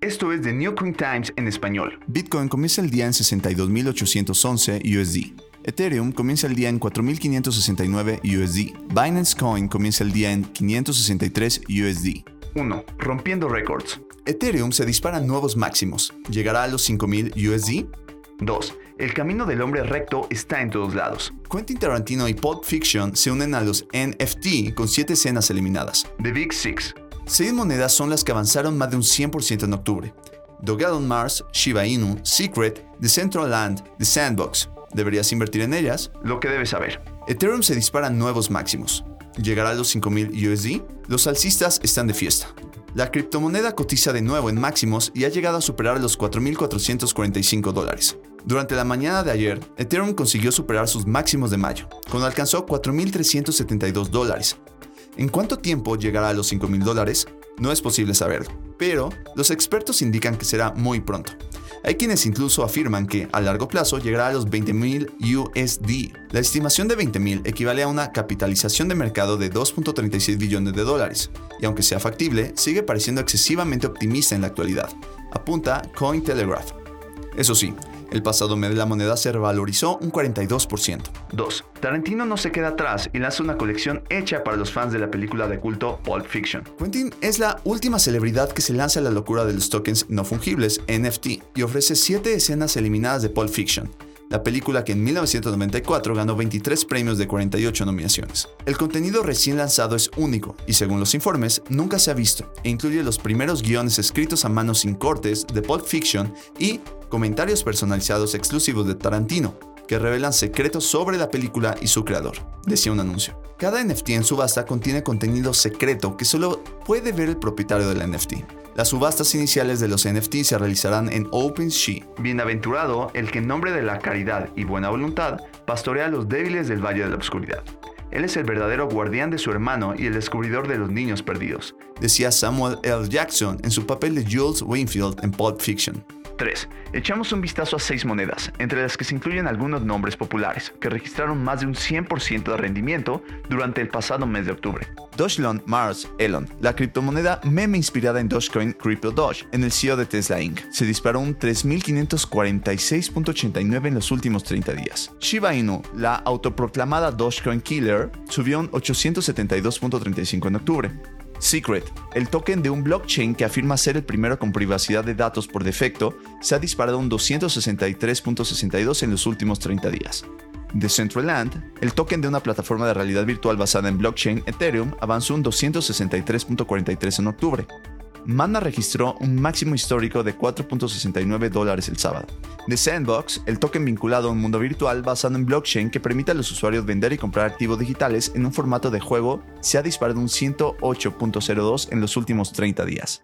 Esto es The New Coin Times en español. Bitcoin comienza el día en 62.811 USD. Ethereum comienza el día en 4.569 USD. Binance Coin comienza el día en 563 USD. 1. Rompiendo récords. Ethereum se dispara a nuevos máximos. ¿Llegará a los 5.000 USD? 2. El camino del hombre recto está en todos lados. Quentin Tarantino y Pulp Fiction se unen a los NFT con 7 escenas eliminadas. The Big Six. Seis monedas son las que avanzaron más de un 100% en octubre. Dogadon Mars, Shiba Inu, Secret, Decentraland, The Sandbox. ¿Deberías invertir en ellas? Lo que debes saber. Ethereum se dispara a nuevos máximos. ¿Llegará a los 5.000 USD? Los alcistas están de fiesta. La criptomoneda cotiza de nuevo en máximos y ha llegado a superar los 4.445 dólares. Durante la mañana de ayer, Ethereum consiguió superar sus máximos de mayo, cuando alcanzó 4.372 dólares. ¿En cuánto tiempo llegará a los 5.000 dólares? No es posible saberlo, pero los expertos indican que será muy pronto. Hay quienes incluso afirman que a largo plazo llegará a los 20.000 USD. La estimación de 20.000 equivale a una capitalización de mercado de 2.36 billones de dólares, y aunque sea factible, sigue pareciendo excesivamente optimista en la actualidad, apunta Cointelegraph. Eso sí, el pasado mes la moneda se revalorizó un 42%. 2. Tarantino no se queda atrás y lanza una colección hecha para los fans de la película de culto Pulp Fiction. Quentin es la última celebridad que se lanza a la locura de los tokens no fungibles NFT y ofrece 7 escenas eliminadas de Pulp Fiction, la película que en 1994 ganó 23 premios de 48 nominaciones. El contenido recién lanzado es único y según los informes nunca se ha visto e incluye los primeros guiones escritos a mano sin cortes de Pulp Fiction y comentarios personalizados exclusivos de Tarantino, que revelan secretos sobre la película y su creador, decía un anuncio. Cada NFT en subasta contiene contenido secreto que solo puede ver el propietario del NFT. Las subastas iniciales de los NFT se realizarán en OpenSea. Bienaventurado el que en nombre de la caridad y buena voluntad pastorea a los débiles del Valle de la Oscuridad. Él es el verdadero guardián de su hermano y el descubridor de los niños perdidos, decía Samuel L. Jackson en su papel de Jules Winfield en Pulp Fiction. 3. Echamos un vistazo a seis monedas, entre las que se incluyen algunos nombres populares, que registraron más de un 100% de rendimiento durante el pasado mes de octubre. Dogecoin Mars Elon, la criptomoneda meme inspirada en Dogecoin Crypto Doge, en el CEO de Tesla Inc., se disparó un 3.546.89 en los últimos 30 días. Shiba Inu, la autoproclamada Dogecoin Killer, subió un 872.35 en octubre. Secret, el token de un blockchain que afirma ser el primero con privacidad de datos por defecto, se ha disparado un 263.62 en los últimos 30 días. Decentraland, el token de una plataforma de realidad virtual basada en blockchain Ethereum, avanzó un 263.43 en octubre. Mana registró un máximo histórico de 4.69 dólares el sábado. The Sandbox, el token vinculado a un mundo virtual basado en blockchain que permite a los usuarios vender y comprar activos digitales en un formato de juego, se ha disparado un 108.02 en los últimos 30 días.